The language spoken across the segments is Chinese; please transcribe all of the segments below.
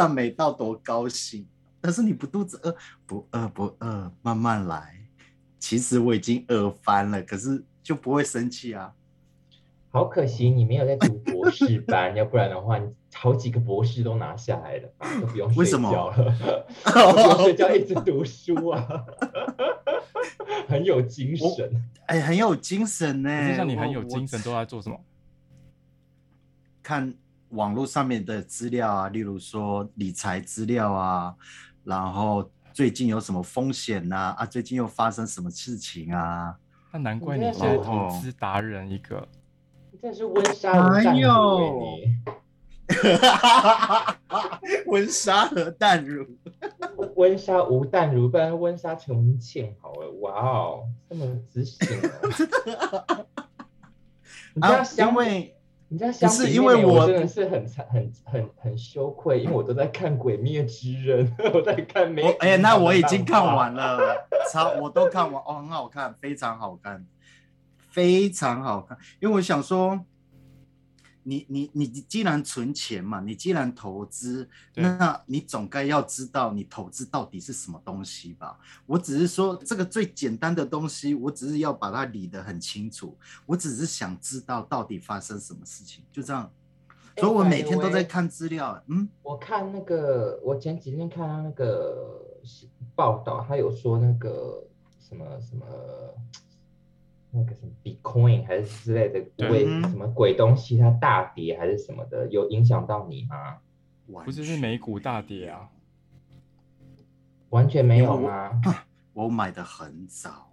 赞美到多高兴。但是你不肚子饿，不饿不饿，慢慢来。其实我已经饿翻了，可是就不会生气啊。好可惜你没有在读博士班，要不然的话，你好几个博士都拿下来了，都不用睡觉了，不用睡觉一直读书啊，很有精神。哎，很有精神呢。就像你很有精神，都在做什么？看网络上面的资料啊，例如说理财资料啊，然后最近有什么风险呐？啊，最近又发生什么事情啊？那难怪你是投资达人一个。这是温莎无淡乳，温莎和淡如，温莎无淡如，不然温莎陈文茜好了，哇哦，这么自信哦！啊，因为你家相是因为我真的是很很很很羞愧，因为我都在看《鬼灭之刃》，我在看没哎，那我已经看完了，超我都看完哦，很好看，非常好看。非常好看，因为我想说，你你你既然存钱嘛，你既然投资，那你总该要知道你投资到底是什么东西吧？我只是说这个最简单的东西，我只是要把它理得很清楚，我只是想知道到底发生什么事情，就这样。所以我每天都在看资料。嗯，我看那个，我前几天看到那个报道，他有说那个什么什么。那个什么 Bitcoin 还是之类的鬼什么鬼东西，它大跌还是什么的，有影响到你吗？不是是美股大跌啊？完全没有吗？我买的很早，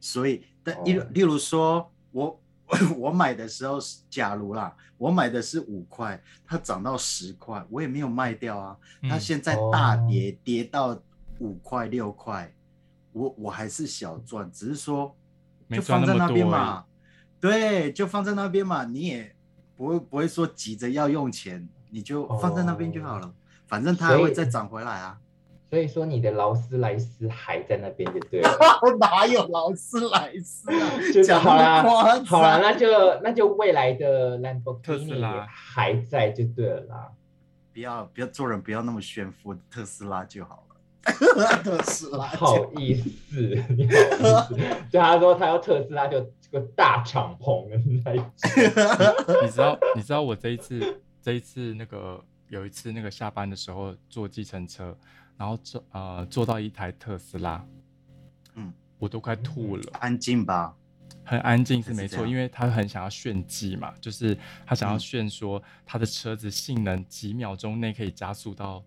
所以但例例如说，我 我买的时候是假如啦，我买的是五块，它涨到十块，我也没有卖掉啊。它现在大跌跌到五块六块，我我还是小赚，只是说。就放在那边嘛，对，就放在那边嘛，你也不会不会说急着要用钱，你就放在那边就好了，反正它还会再涨回来啊。所以说你的劳斯莱斯还在那边就对了。哪有劳斯莱斯啊？就好了，好了，那就那就未来的兰博基尼还在就对了啦。不要不要做人不要那么炫富，特斯拉就好。特斯拉，好意思，你好意思。就他说他要特斯拉，就这个大敞篷的那一 你知道，你知道我这一次，这一次那个有一次那个下班的时候坐计程车，然后坐呃坐到一台特斯拉，嗯，我都快吐了。安静吧，很安静是没错，因为他很想要炫技嘛，就是他想要炫说他的车子性能几秒钟内可以加速到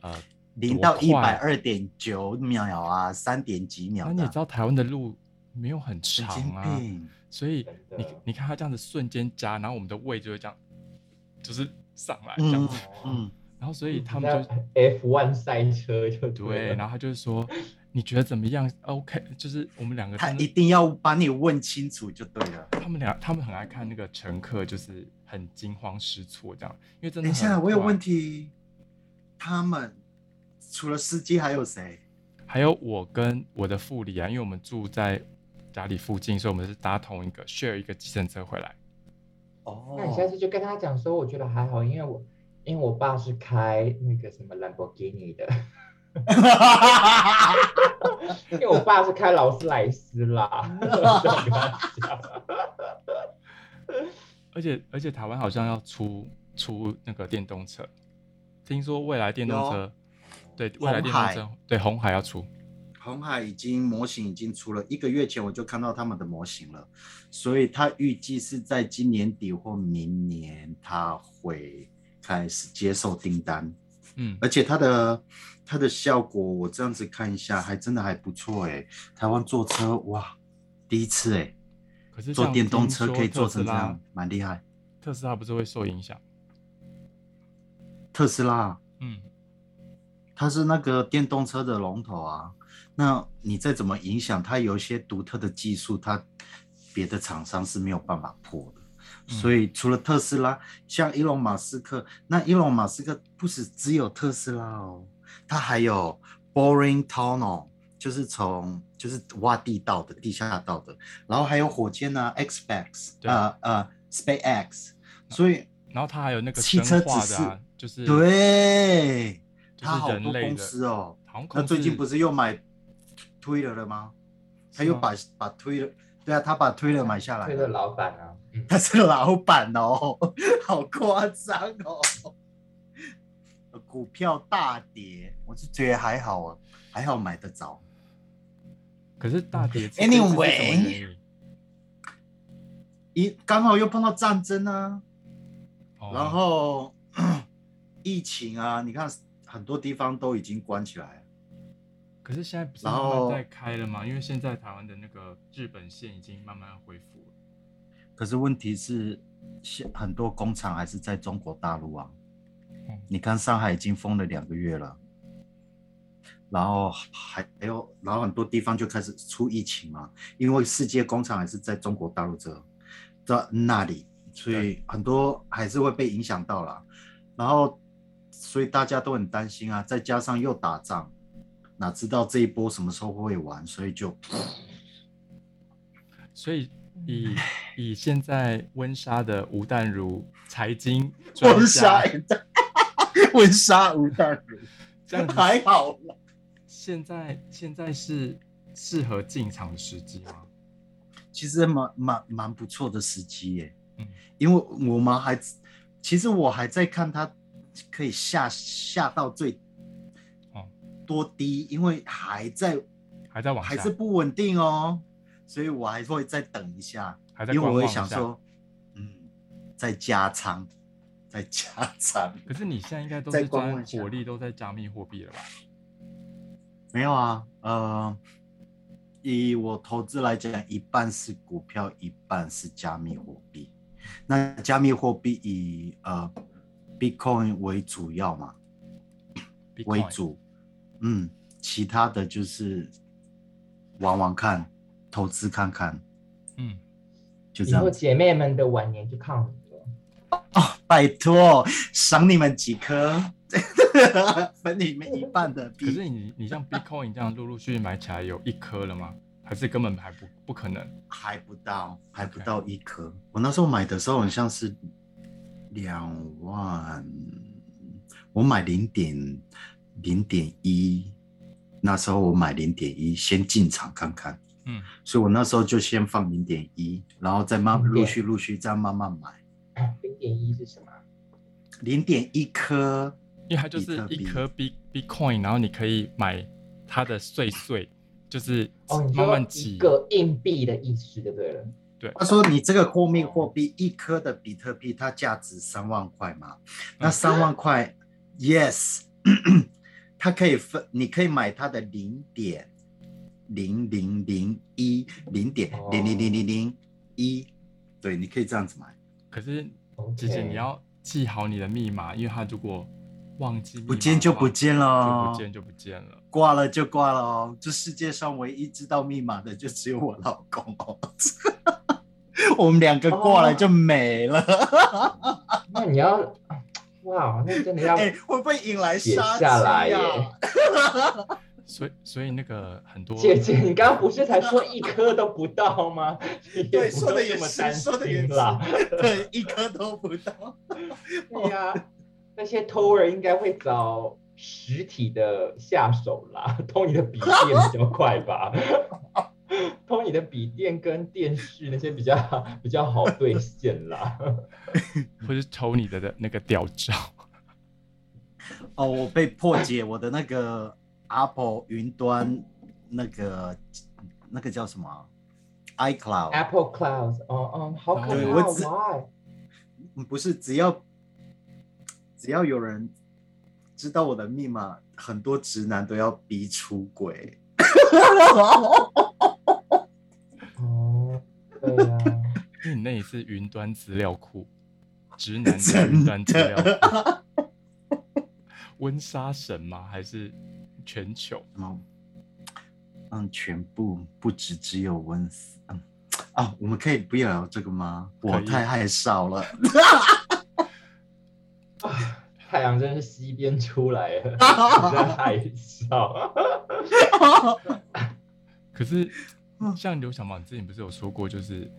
呃。零到一百二点九秒啊，三点几秒。那你知道台湾的路没有很长啊，所以你你看他这样子瞬间加，然后我们的胃就会这样，就是上来这样子。嗯。然后所以他们就 F one 赛车就对，然后他就是说你觉得怎么样？OK，就是我们两个他一定要把你问清楚就对了。他们俩他们很爱看那个乘客，就是很惊慌失措这样，因为真的。等一下，我有问题，他们。除了司机还有谁？还有我跟我的副理啊，因为我们住在家里附近，所以我们是搭同一个 share 一个计程车回来。哦，那你下次就跟他讲说，我觉得还好，因为我因为我爸是开那个什么兰博基尼的，因为我爸是开劳斯莱斯啦。而且而且台湾好像要出出那个电动车，听说未来电动车。对，未来电动车，对，红海要出，红海已经模型已经出了一个月前我就看到他们的模型了，所以他预计是在今年底或明年他会开始接受订单，嗯，而且它的它的效果我这样子看一下，还真的还不错哎，台湾坐车哇，第一次哎，可是坐电动车可以坐成这样，蛮厉害，特斯拉不是会受影响？特斯拉，嗯。它是那个电动车的龙头啊，那你再怎么影响，它有一些独特的技术，它别的厂商是没有办法破的。所以除了特斯拉，像伊隆马斯克，那伊隆马斯克不是只有特斯拉哦，他还有 Boring Tunnel，就是从就是挖地道的地下道的，然后还有火箭啊，Xbox，呃呃，SpaceX，所以然后他还有那个汽车只是就是对，就是他好多公司哦。航空那最近不是是又买 Twitter 了吗？他又把把 Twitter，对啊，他把 Twitter 买下来推的了。老板啊，嗯，他是老板哦，好夸张哦。股票大跌，我是觉得还好啊，还好买得着。可是大跌 Anyway 一刚好又碰到战争啊，哦然后 疫情啊，你看很多地方都已经关起来了。可是现在不是在开了吗？因为现在台湾的那个日本线已经慢慢恢复了。可是问题是，现很多工厂还是在中国大陆啊。嗯你看上海已经封了两个月了，然后还还有，然后很多地方就开始出疫情嘛，因为世界工厂还是在中国大陆这这那里，所以很多还是会被影响到了。然后，所以大家都很担心啊，再加上又打仗，哪知道这一波什么时候会完，所以就 所以以 以现在温莎的吴淡如财经温莎，温莎吴淡如，这样子，还好啦。现在现在是适合进场的时机吗？其实蛮蛮蛮不错的时机耶，嗯因为我们还，其实我还在看它可以下下到最哦。多低，因为还在还在往，还是不稳定哦，所以我还会再等一下，还在因为我会想说，嗯，再加仓，再加仓，可是你现在应该都再是专观望一下。火力都在加密货币了吧？没有啊，呃，以我投资来讲，一半是股票，一半是加密货币。那加密货币以呃 Bitcoin 为主要嘛，为主，嗯，其他的就是玩玩看，投资看看，嗯，就这样子。以后姐妹们的晚年就靠你了。哦，拜托，赏你们几颗，分你们一半的币。可是你你像 Bitcoin 这样陆陆续续买起来有一颗了吗？还是根本还不不可能？还不到，还不到一颗。我那时候买的时候好像是两万，我买零点零点一，那时候我买零点一，先进场看看。嗯，所以我那时候就先放零点一，然后再慢0.1陆续陆续这样慢慢买。零点一是什么？零点一颗，因为它就是一颗 B Bitcoin，然后你可以买它的碎碎，就是哦，你慢慢挤。个硬币的意思就对了。他说你这个货币货币一颗的比特币它价值三万块嘛，那三万块，yes，它可以分，你可以买它的零点零零零一零点零零零零零一，对，你可以这样子买。可是姐姐你要记好你的密码，因为它如果忘记不见就不见了不见就不见了。挂了就挂了哦，这世界上唯一知道密码的就只有我老公哦。我们两个过了就没了，那你要，哇，那真的要哎、会不会引来写杀下来耶机啊？所以所以那个很多姐姐，你刚刚不是才说一颗都不到吗？对，不说的也是，说的也是心啦。，对，一颗都不到。对呀、那些偷人应该会找实体的下手啦，偷你的笔电比较快吧？偷你的笔电跟电视那些比较比较好兑现啦。或是偷你的的那个吊照。哦，我被破解我的那个 Apple 云端那个那个叫什么啊 iCloud，Apple Clouds，哦哦，好可对怕我只不是只要只要有人知道我的密码，很多直男都要逼出轨。那里是云端资料库，直男的云端资料库。温莎神吗？还是全球？嗯，嗯，全部不止只有温斯，嗯啊，我们可以不要聊这个吗？我太害臊了。太阳真是西边出来了，你在害臊。可是嗯像刘小毛，你之前不是有说过，就是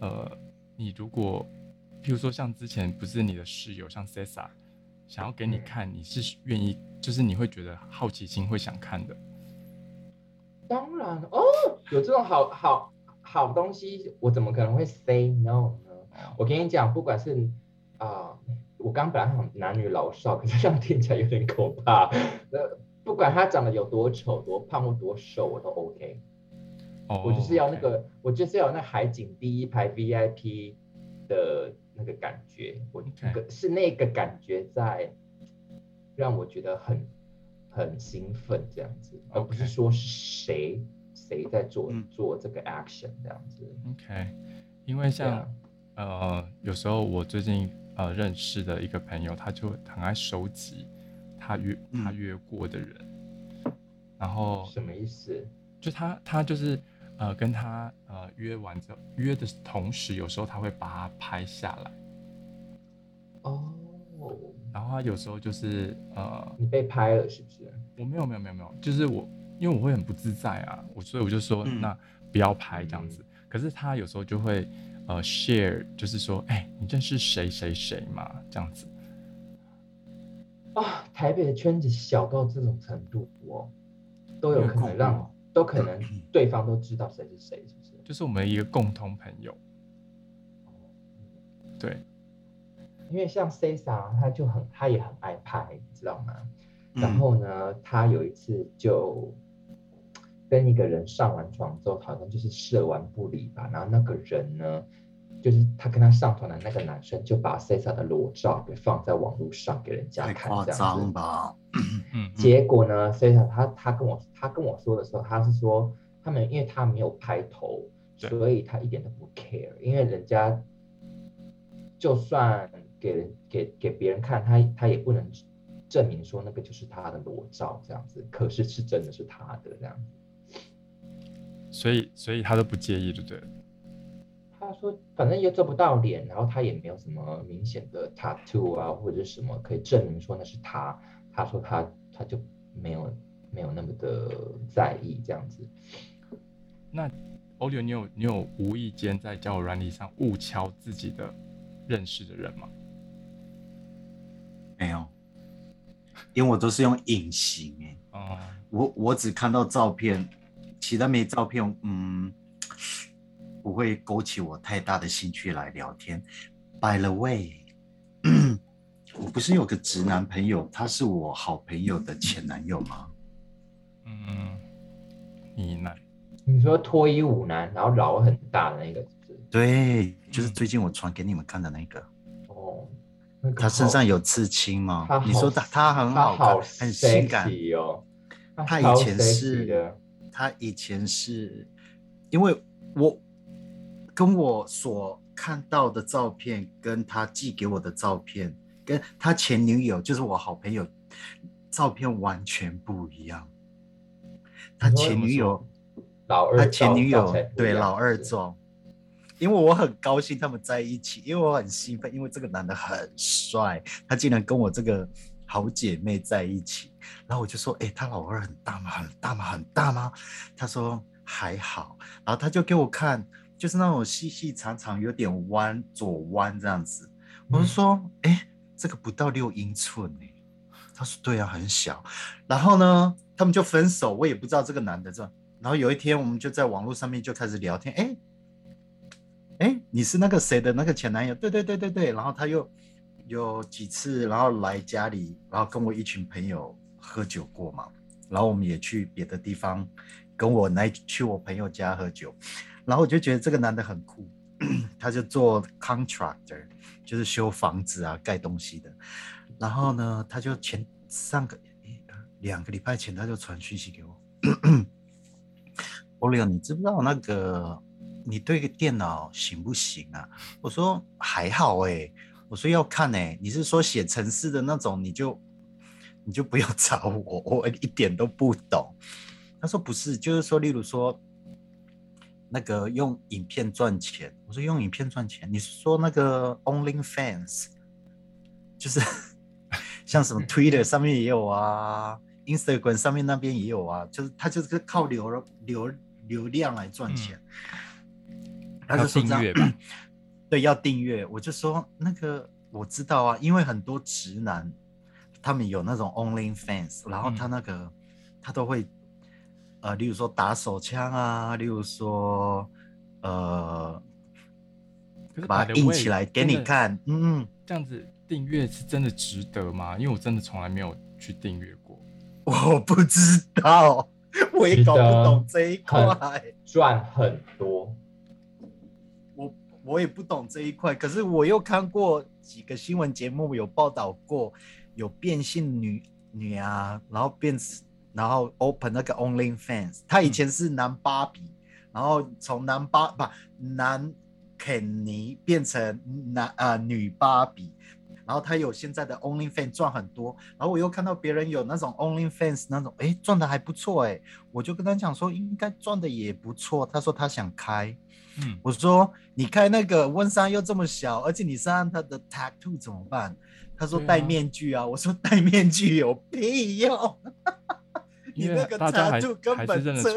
呃，你如果譬如说像之前不是你的室友像 Cesa，想要给你看，你是愿意，就是你会觉得好奇心会想看的。当然哦，有这种好好好东西，我怎么可能会 say no 呢？我跟你讲，不管是啊，我刚本来想男女老少，可是这样听起来有点可怕。呃，不管他长得有多丑、多胖或多瘦，我都 OK。哦，我就是要那个，我就是要那海景第一排 VIP 的那个感觉，我那个是那个感觉在让我觉得很很兴奋这样子，而不是说是谁谁在做做这个 action 这样子。OK，因为像呃有时候我最近呃认识的一个朋友，他就很爱收集他约他约过的人，然后什么意思？就他他就是。呃，跟他呃约完之后，约的同时，有时候他会把它拍下来。哦。然后他有时候就是呃，你被拍了是不是？我没有没有没有没有，就是我因为我会很不自在啊，我所以我就说那不要拍这样子。可是他有时候就会呃 share，就是说，哎，你认识谁谁谁嘛？这样子。啊，台北的圈子小到这种程度哦，都有可能让。都可能对方都知道谁是谁，是不是？就是我们一个共同朋友。对，因为像 C 莎，他就很，他也很爱拍，你知道吗？然后呢，他有一次就跟一个人上完床之后，好像就是射完不理吧。然后那个人呢，就是他跟他上床的那个男生，就把 C 莎的裸照给放在网络上给人家看，这样子吧。结果呢？所以他他跟我他跟我说的时候，他是说他们因为他没有拍头，所以他一点都不 care。因为人家就算给人给给别人看，他他也不能证明说那个就是他的裸照这样子。可是是真的是他的这样子。所以所以他都不介意，对不对？他说反正又做不到脸，然后他也没有什么明显的 tattoo 啊或者什么可以证明说那是他。他说他他就没有没有那么的在意这样子。那欧柳，你有你有无意间在交友软体上误敲自己的认识的人吗？没有，因为我都是用隐形哎。哦。我我只看到照片，其他没照片，嗯，不会勾起我太大的兴趣来聊天。By the way。我不是有个直男朋友，他是我好朋友的前男友吗？嗯，你呢？你说脱衣舞男，然后老很大的那个，是是？对，就是最近我传给你们看的那个。哦，他身上有刺青吗？你说他他很好看，很性感哦。他以前是，他以前是，因为我跟我所看到的照片，跟他寄给我的照片。跟他前女友，就是我好朋友，照片完全不一样。他前女友，老二，他前女友对老二状。因为我很高兴他们在一起，因为我很兴奋，因为这个男的很帅，他竟然跟我这个好姐妹在一起。然后我就说：“哎，他老二很大吗？很大吗？很大吗？”他说：“还好。”然后他就给我看，就是那种细细长长、有点弯左弯这样子。我就说：“哎。”这个不到六英寸呢，他说对啊，很小。然后呢，他们就分手，我也不知道这个男的这。然后有一天，我们就在网络上面就开始聊天，哎，哎，你是那个谁的那个前男友？对对对对对。然后他又有几次，然后来家里，然后跟我一群朋友喝酒过嘛。然后我们也去别的地方，跟我来去我朋友家喝酒。然后我就觉得这个男的很酷，他就做 contractor。就是修房子啊，盖东西的。然后呢，他就前上个两个礼拜前，他就传讯息给我。欧利奥，你知不知道那个你对个电脑行不行啊？我说还好哎。我说要看哎。你是说写程式的那种，你就你就不要找我，我一点都不懂。他说不是，就是说，例如说。那个用影片赚钱，我说用影片赚钱，你是说那个 Only Fans，就是 像什么 Twitter 上面也有啊，Instagram 上面那边也有啊，就是他就是靠流流流量来赚钱。他就说这样，对，要订阅。我就说那个我知道啊，因为很多直男他们有那种 Only Fans，然后他那个他都会，呃，例如说打手枪啊，例如说呃，把它印起来给你看，嗯，这样子订阅是真的值得吗？因为我真的从来没有去订阅过，我不知道，我也搞不懂这一块，赚很多。我也不懂这一块，可是我又看过几个新闻节目有报道过，有变性女女啊，然后变，然后 open 那个 Only Fans，他以前是男芭比，然后从男芭不男肯尼变成男啊女芭比，然后他有现在的 Only Fans 赚很多，然后我又看到别人有那种 Only Fans 那种，哎赚的还不错哎，我就跟他讲说应该赚的也不错，他说他想开。嗯我说你开那个温莎又这么小，而且你身上他的 tattoo 怎么办？他说戴面具啊。我说戴面具有屁用？你那个 tattoo 根本遮不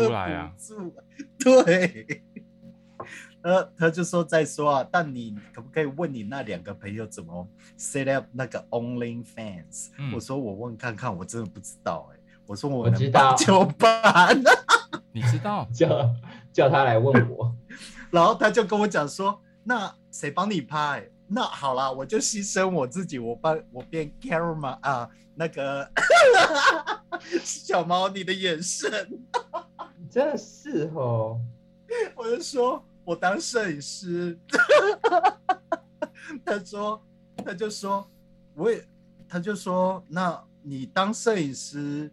住。对，呃，他就说再说啊，但你可不可以问你那两个朋友怎么 set up 那个 Only Fans？我说我问看看，我真的不知道哎。我说我知道就办。你知道 叫叫他来问我。然后他就跟我讲说：“那谁帮你拍？那好啦，我就牺牲我自己，我帮我变 camera 啊，那个小猫，你的眼神，真的是哦。我就说我当摄影师，他说他就说我也，他就说那你当摄影师，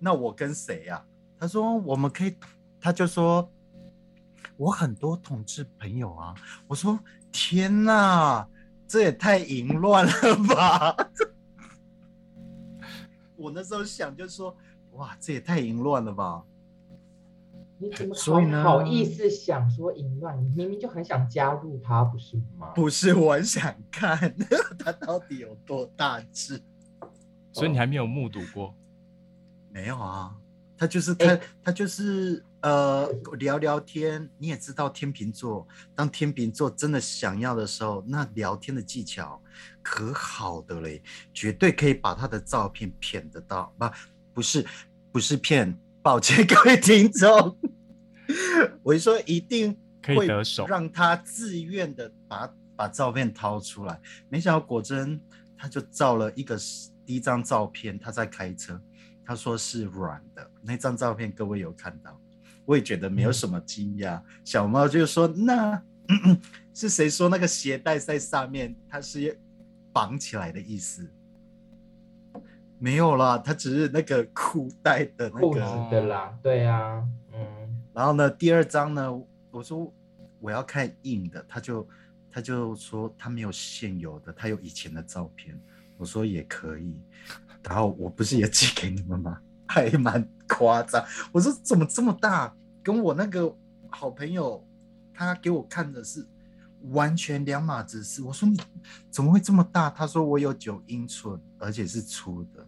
那我跟谁呀？他说我们可以，他就说。”我很多同志朋友啊，我说天哪，这也太淫乱了吧！我那时候想就说，哇，这也太淫乱了吧！你怎么好好意思想说淫乱？你明明就很想加入他，不是吗？不是，我很想看 他到底有多大只。所以你还没有目睹过？没有啊，他就是他，他就是。呃，聊聊天，你也知道天秤座，当天秤座真的想要的时候，那聊天的技巧可好的嘞，绝对可以把他的照片骗得到，不，不是，不是骗，抱歉各位听众，我就说一定会让他自愿的把把照片掏出来，没想到果真他就照了一个第一张照片，他在开车，他说是软的，那张照片各位有看到？我也觉得没有什么惊讶。小猫就说：“那 是谁说那个鞋带在上面？它是绑起来的意思？没有啦，它只是那个裤带的那个的啦。对呀，嗯。然后呢，第二张呢，我说我要看硬的，他就他就说他没有现有的，他有以前的照片。我说也可以。然后我不是也寄给你们吗？”还蛮夸张，我说怎么这么大？跟我那个好朋友，他给我看的是完全两码子事。我说你怎么会这么大？他说我有九英寸，而且是粗的。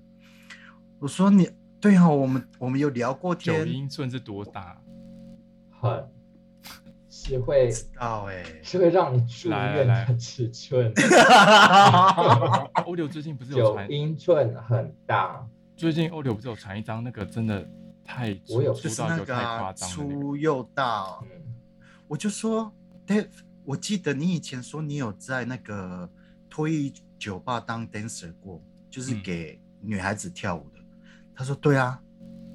我说你对啊，我们我们有聊过天。九英寸是多大？很是会知道哎，是会让你住院的尺寸。欧流最近不是有九英寸很大。最近欧流不是有传一张那个真的太我有就是那个粗又大，我就说，Dave，我记得你以前说你有在那个脱衣酒吧当 dancer 过，就是给女孩子跳舞的。他说对啊，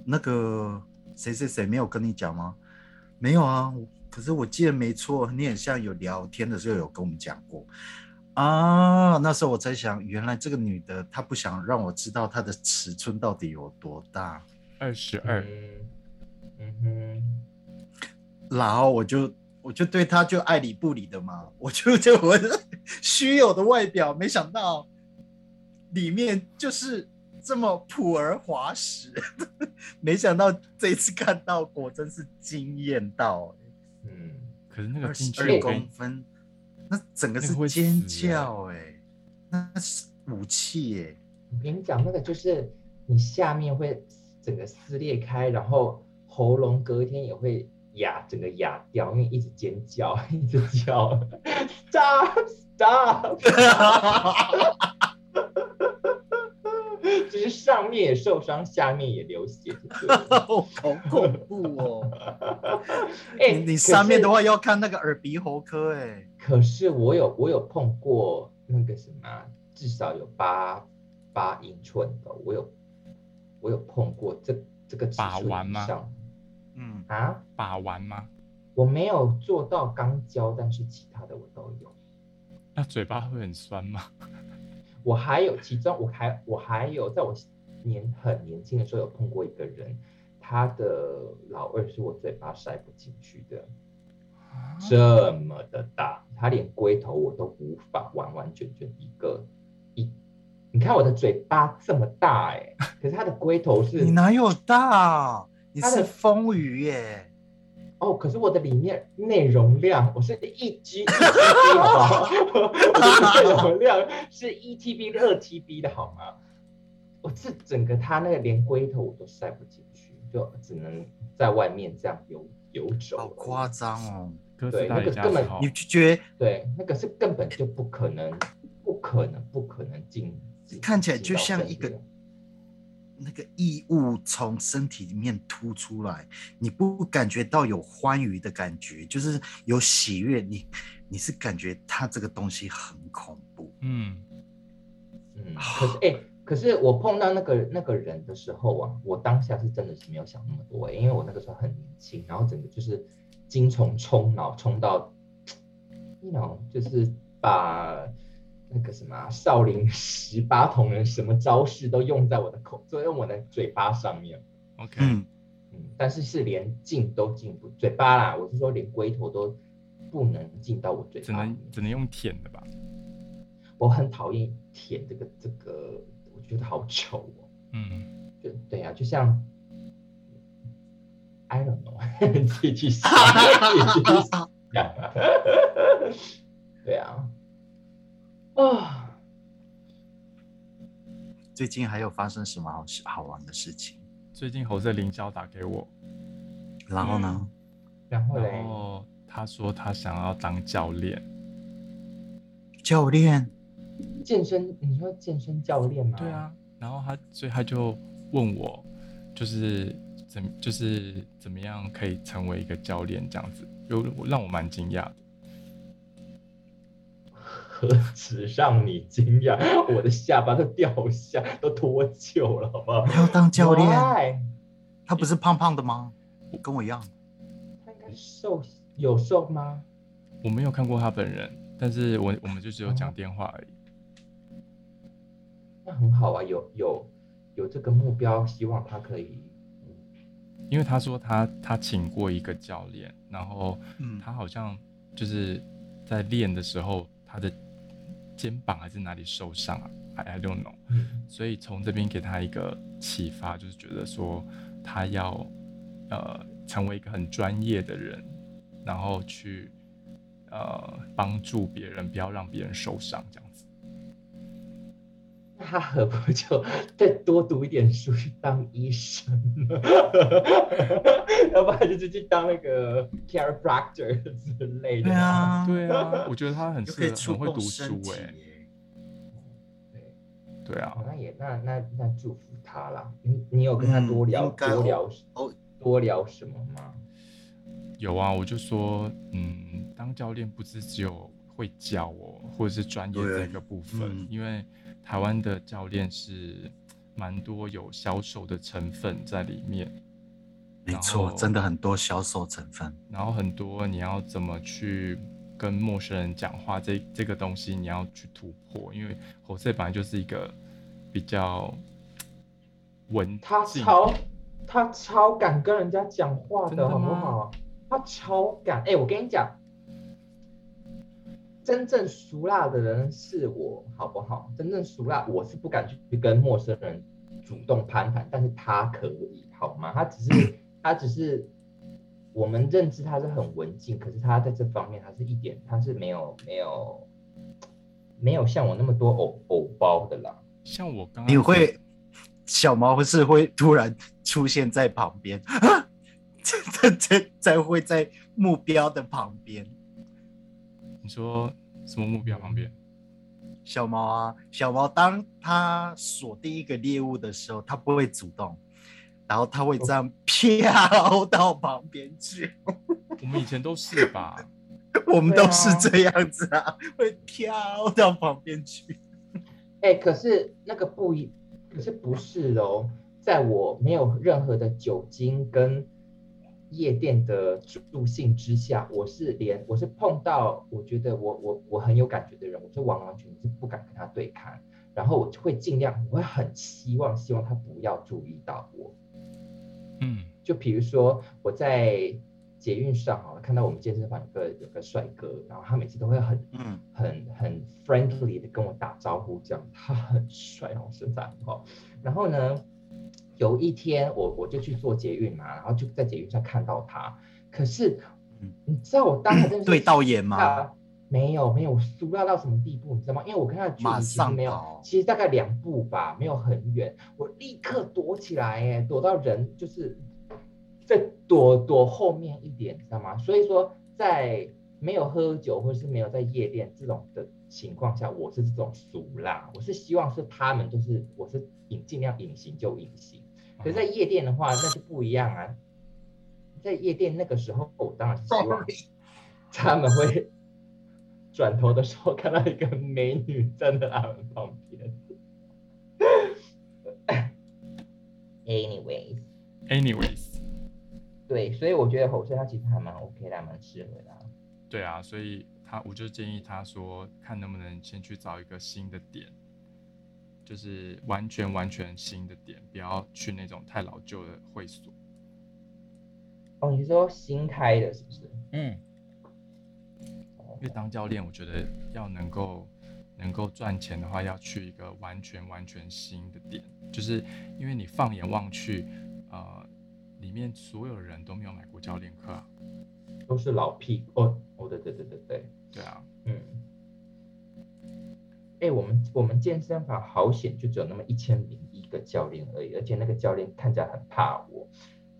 那个谁谁谁没有跟你讲吗？没有啊，可是我记得没错，你很像有聊天的时候有跟我们讲过。啊，那时候我在想，原来这个女的她不想让我知道她的尺寸到底有多大，二十二，嗯哼，然后我就我就对她就爱理不理的嘛，我就就我 虚有的外表，没想到里面就是这么朴而滑实，没想到这一次看到果真是惊艳到，嗯，可是那个二十二公分。那整个是尖叫哎，那是武器哎！我跟你讲，那个就是你下面会整个撕裂开，然后喉咙隔天也会哑，整个哑掉，因为一直尖叫，一直叫，stop stop，就是上面也受伤，下面也流血，好恐怖哦！哎，你上面的话要看那个耳鼻喉科哎。可是我有我有碰过那个什么，至少有八八英寸的，我有我有碰过这这个把玩吗？嗯啊，把玩吗？我没有做到钢胶，但是其他的我都有。那嘴巴会很酸吗？我还有其中，我还我还有，在我年很年轻的时候有碰过一个人，他的老二是我嘴巴塞不进去的，这么的大，他连龟头我都无法完完全全一个一，你看我的嘴巴这么大哎，可是他的龟头是，你哪有大？你是风雨耶。哦，可是我的里面内容量，我是一 G 一 TB 好吗？内容量是一 TB 二 TB 的好吗？我这整个它那个连龟头我都塞不进去，就只能在外面这样游游走。好夸张哦！对，那个根本你就觉对，那个是根本就不可能，不可能，不可能进。看起来就像一个。那个异物从身体里面突出来，你不感觉到有欢愉的感觉，就是有喜悦，你你是感觉它这个东西很恐怖。嗯嗯。可是哎，可是我碰到那个那个人的时候啊，我当下是真的是没有想那么多，因为我那个时候很年轻，然后整个就是精虫冲脑冲到，你 know 就是把。那个什么少林十八铜人什么招式都用在我的口，都用我的嘴巴上面。OK，嗯嗯，但是是连进都进不嘴巴啦，我是说连龟头都不能进到我嘴巴，只能只能用舔的吧。我很讨厌舔这个这个，我觉得好丑哦。嗯，就对呀，就像 I don't know，自己去想，对啊。啊！最近还有发生什么好事好玩的事情？最近侯色凌霄打给我，然后呢？然后然后他说他想要当教练。教练？健身？你说健身教练吗？对啊。然后他，所以他就问我，就是怎，就是怎么样可以成为一个教练这样子，有让我蛮惊讶的。何止让你惊讶，我的下巴都掉下，都脱臼了，好不好？要当教练？他不是胖胖的吗？跟我一样。他应该瘦，有瘦吗？我没有看过他本人，但是我我们就只有讲电话而已。那很好啊，有有有这个目标，希望他可以。因为他说他他请过一个教练，然后他好像就是在练的时候，他的。肩膀还是哪里受伤啊？I I don't know。所以从这边给他一个启发，就是觉得说他要呃成为一个很专业的人，然后去呃帮助别人，不要让别人受伤这样子。那他何不就再多读一点书去当医生呢？要不然就直接当那个 chiropractor 之类的。对啊，对啊，我觉得他很适合，很会读书哎。对，对啊。那也那那那祝福他啦。你你有跟他多聊多聊哦多聊什么吗？有啊，我就说，嗯，当教练不是只有会教我，或者是专业这个部分，因为台湾的教练是蛮多有销售的成分在里面。没错，真的很多销售成分，然后很多你要怎么去跟陌生人讲话，这这个东西你要去突破，因为侯赛本来就是一个比较文，他超他超敢跟人家讲话的，好不好？他超敢，哎，我跟你讲，真正熟辣的人是我，好不好？真正熟辣，我是不敢去跟陌生人主动攀谈，但是他可以，好吗？他只是。他只是我们认知他是很文静，可是他在这方面他是一点他是没有没有没有像我那么多偶偶包的啦。像我刚你会小毛是会突然出现在旁边，在在在会在目标的旁边。你说什么目标旁边？小猫啊，小猫当它锁定一个猎物的时候，它不会主动，然后它会这样飘到旁边去。我们以前都是吧？我们都是这样子啊，会飘到旁边去。哎，可是那个不一，可是不是哦，在我没有任何的酒精跟。夜店的助兴之下，我是连我是碰到我觉得我我我很有感觉的人，我是完完全全是不敢跟他对看，然后我就会尽量，我会很希望希望他不要注意到我。嗯，就比如说我在捷运上啊，看到我们健身房有个有个帅哥，然后他每次都会很嗯很很 friendly 的跟我打招呼，这样他很帅，然后身材很好，然后呢。有一天，我我就去做捷运嘛，然后就在捷运上看到他。可是，你知道我当时真是对到眼吗？没有，没有，熟到到什么地步，你知道吗？因为我跟他的距离其实没有，其实大概两步吧，没有很远。我立刻躲起来，哎，躲到人就是在躲躲后面一点，知道吗？所以说，在没有喝酒或是没有在夜店这种的情况下，我是这种俗啦。我是希望是他们，就是我是隐尽量隐形就隐形。可是，在夜店的话，那就不一样啊。在夜店那个时候，我当然是希望他们会转头的时候看到一个美女站在他们旁边。Anyways，Anyways，对，所以我觉得吼声他其实还蛮 OK 的，蛮适合的。对啊，所以他我就建议他说，看能不能先去找一个新的点。就是完全完全新的点，不要去那种太老旧的会所。哦，你说新开的是不是？嗯。因为当教练，我觉得要能够能够赚钱的话，要去一个完全完全新的点。就是因为你放眼望去，呃，里面所有人都没有买过教练课，都是老屁哦。哦，对对对对对，对啊，嗯。哎，我们我们健身房好险，就只有那么一千零一个教练而已，而且那个教练看起来很怕我，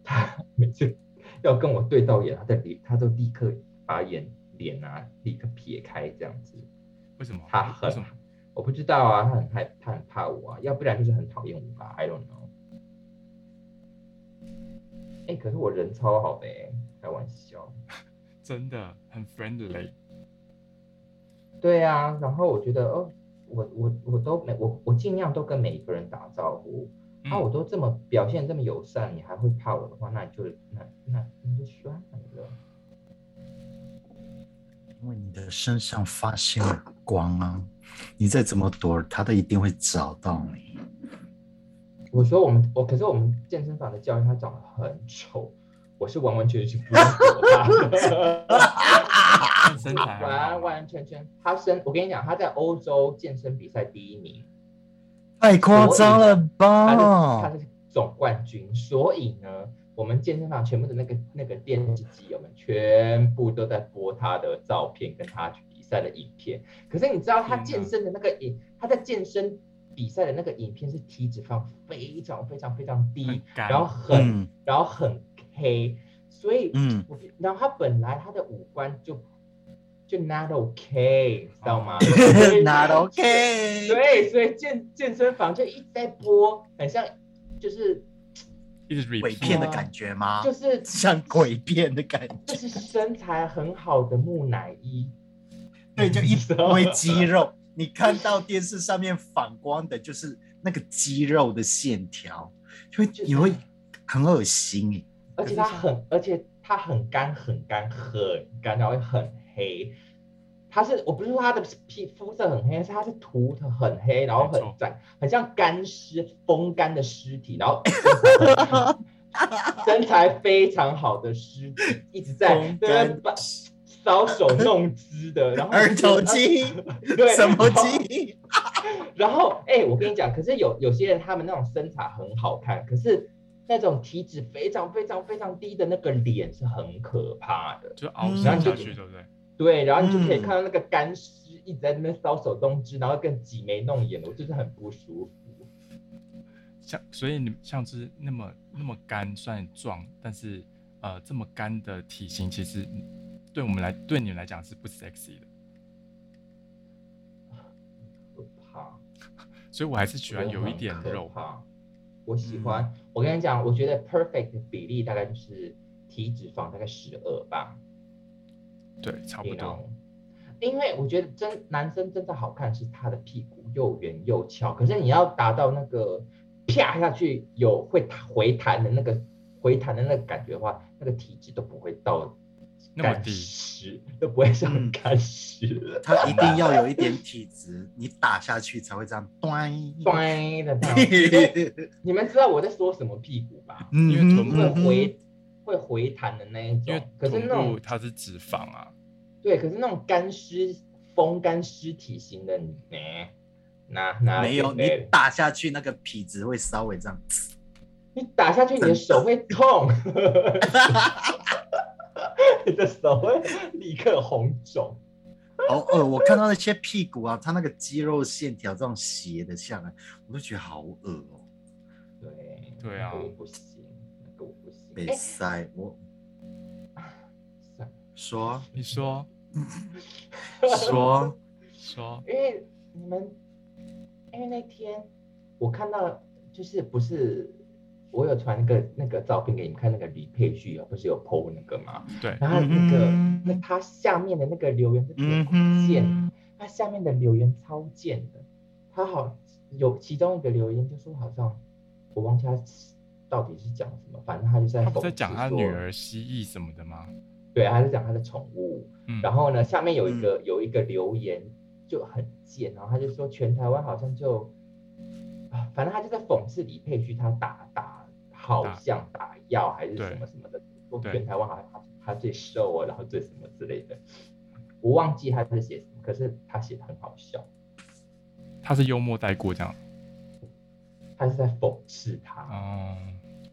他 每次要跟我对到眼，他的脸他都立刻把眼脸啊立刻撇开这样子。为什么？他很，我不知道啊，他很害，他很怕我啊，要不然就是很讨厌我吧，I don't know。哎，可是我人超好的，开玩笑，真的很 friendly。对啊，然后我觉得哦。我我我都没我我尽量都跟每一个人打招呼，那我都这么表现这么友善，你还会怕我的话，那你就那那那就算了。因为你的身上发现了光啊，你再怎么躲，他都一定会找到你。我说我们我可是我们健身房的教练他长得很丑，我是完完全全不用躲他。身材完完全全，他身我跟你讲，他在欧洲健身比赛第一名，太夸张了吧？他是总冠军，所以呢，我们健身房全部的那个那个电视机，我们全部都在播他的照片跟他比赛的影片。可是你知道他健身的那个影，他在健身比赛的那个影片是体脂肪非常非常非常低，然后很然后很黑，所以嗯，然后他本来他的五官就。就 not OK，知道吗？Not OK。对，所以健健身房就一直在播，很像就是鬼片的感觉吗？就是 像鬼片的感觉。就是身材很好的木乃伊，对，就一 堆肌肉。你看到电视上面反光的，就是那个肌肉的线条，就会你会很恶心而且它很，而且它很干，很干，很干，然后很黑。它是我不是说它的皮肤色很黑，是它是涂的很黑，然后很在很像干尸风干的尸体，然后 身材非常好的尸体，一直在把搔首弄姿的，然后二头肌，对，什么肌？然后哎，我跟你讲，可是有有些人他们那种身材很好看，可是那种体脂非常非常非常低的那个脸是很可怕的，就凹下去，对不对？对，然后你就可以看到那个干尸一直在那边搔首弄姿，然后更挤眉弄眼的，我就是很不舒服。像所以你像是那么那么干，算壮，但是呃这么干的体型，其实对我们来对你来讲是不 sexy 的。所以我还是喜欢有一点肉。我喜欢，我跟你讲，我觉得 perfect 的比例大概就是体脂肪大概十二吧。对，差不多。因为我觉得真男生真的好看是他的屁股又圆又翘，可是你要达到那个啪下去有会回弹的那个回弹的那个感觉的话，那个体脂都不会到那么低，都不会像干湿。它一定要有一点 体质，你打下去才会这样端端的。你们知道我在说什么屁股吧？因为臀部会回会回弹的那一种，可是那种它是脂肪啊。对，可是那种干湿、风干尸体型的你，那那没有，你打下去那个皮质会稍微这样，你打下去你的手会痛，你的手会立刻红肿。好恶，我看到那些屁股啊，它那个肌肉线条这种斜的下来，我都觉得好恶哦。对，对啊，我不行，那个我不行。被塞我，说，你说。说说，因为你们，因为那天我看到，就是不是我有传那个那个照片给你们看，那个李佩旭啊，不是有 PO 那个吗？对。然后那个那他下面的那个留言是挺贱，他下面的留言超贱的，他好有其中一个留言就说好像我忘记他到底是讲什么，反正他就在他在讲他女儿蜥蜴什么的吗？对，他是讲他的宠物。嗯，然后呢，下面有一个有一个留言就很贱，然后他就说全台湾好像就啊，反正他就在讽刺李佩旭，他打打好像打药还是什么什么的，说全台湾好像他他最瘦啊，然后最什么之类的，我忘记他是写什么，可是他写的很好笑。他是幽默带过这样，他是在讽刺他，哦，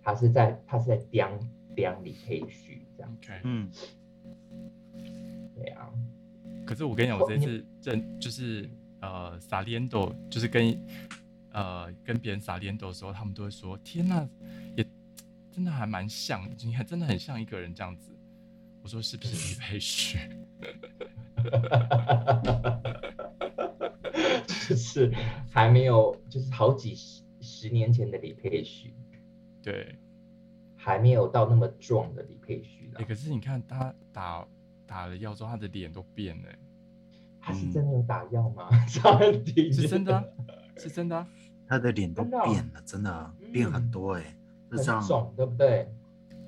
他是在他是在刁刁李佩旭。OK，嗯，对啊。可是我跟你讲，我这次真就是呃撒连斗，就是跟呃跟别人撒连斗的时候，他们都会说：“天呐，也真的还蛮像，你看真的很像一个人这样子。”我说：“是不是 李佩旭？” 就是还没有，就是好几十十年前的李佩旭。对。还没有到那么壮的李佩旭呢。可是你看他打打了药之后，他的脸都变了。他是真的有打药吗？是真的，是真的。他的脸都变了，真的变很多哎，很肿，对不对？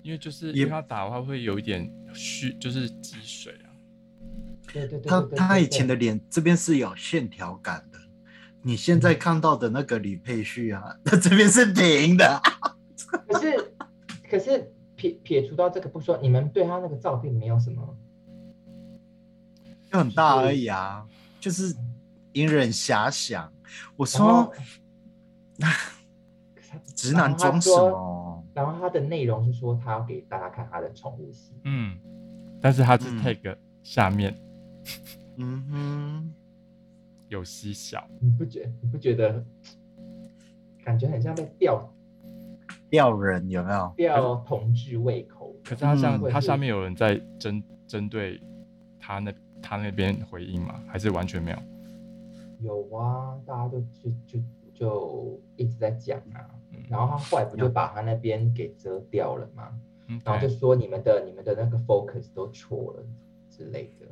因为就是因为他打的话会有一点虚，就是积水啊。对对对。他他以前的脸这边是有线条感的，你现在看到的那个李佩旭啊，他这边是平的。可是。可是撇撇除到这个不说，你们对他那个照片没有什么，就很大而已啊，就是引人遐想。我说，直男装什么？然后他的内容是说，他要给大家看他的宠物戏。嗯，但是他是 take 下面，嗯哼，有细小。你不觉你不觉得，感觉很像在钓？吊人有没有吊同志胃口？可是他像他下面有人在针针对他那他那边回应吗？还是完全没有？有啊，大家都就就就一直在讲啊，然后他后来不就把他那边给遮掉了吗？然后就说你们的你们的那个 focus 都错了之类的。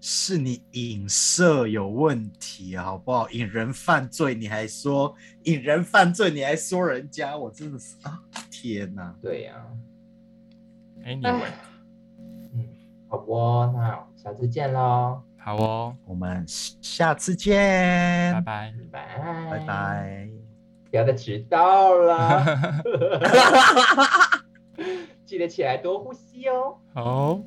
是你影射有问题，好不好？引人犯罪，你还说引人犯罪，你还说人家，我真的是啊，天哪！对呀。哎，你问。嗯，好不，那下次见喽。好哦，我们下次见。拜拜拜拜拜。不要再迟到了。记得起来多呼吸哦。好。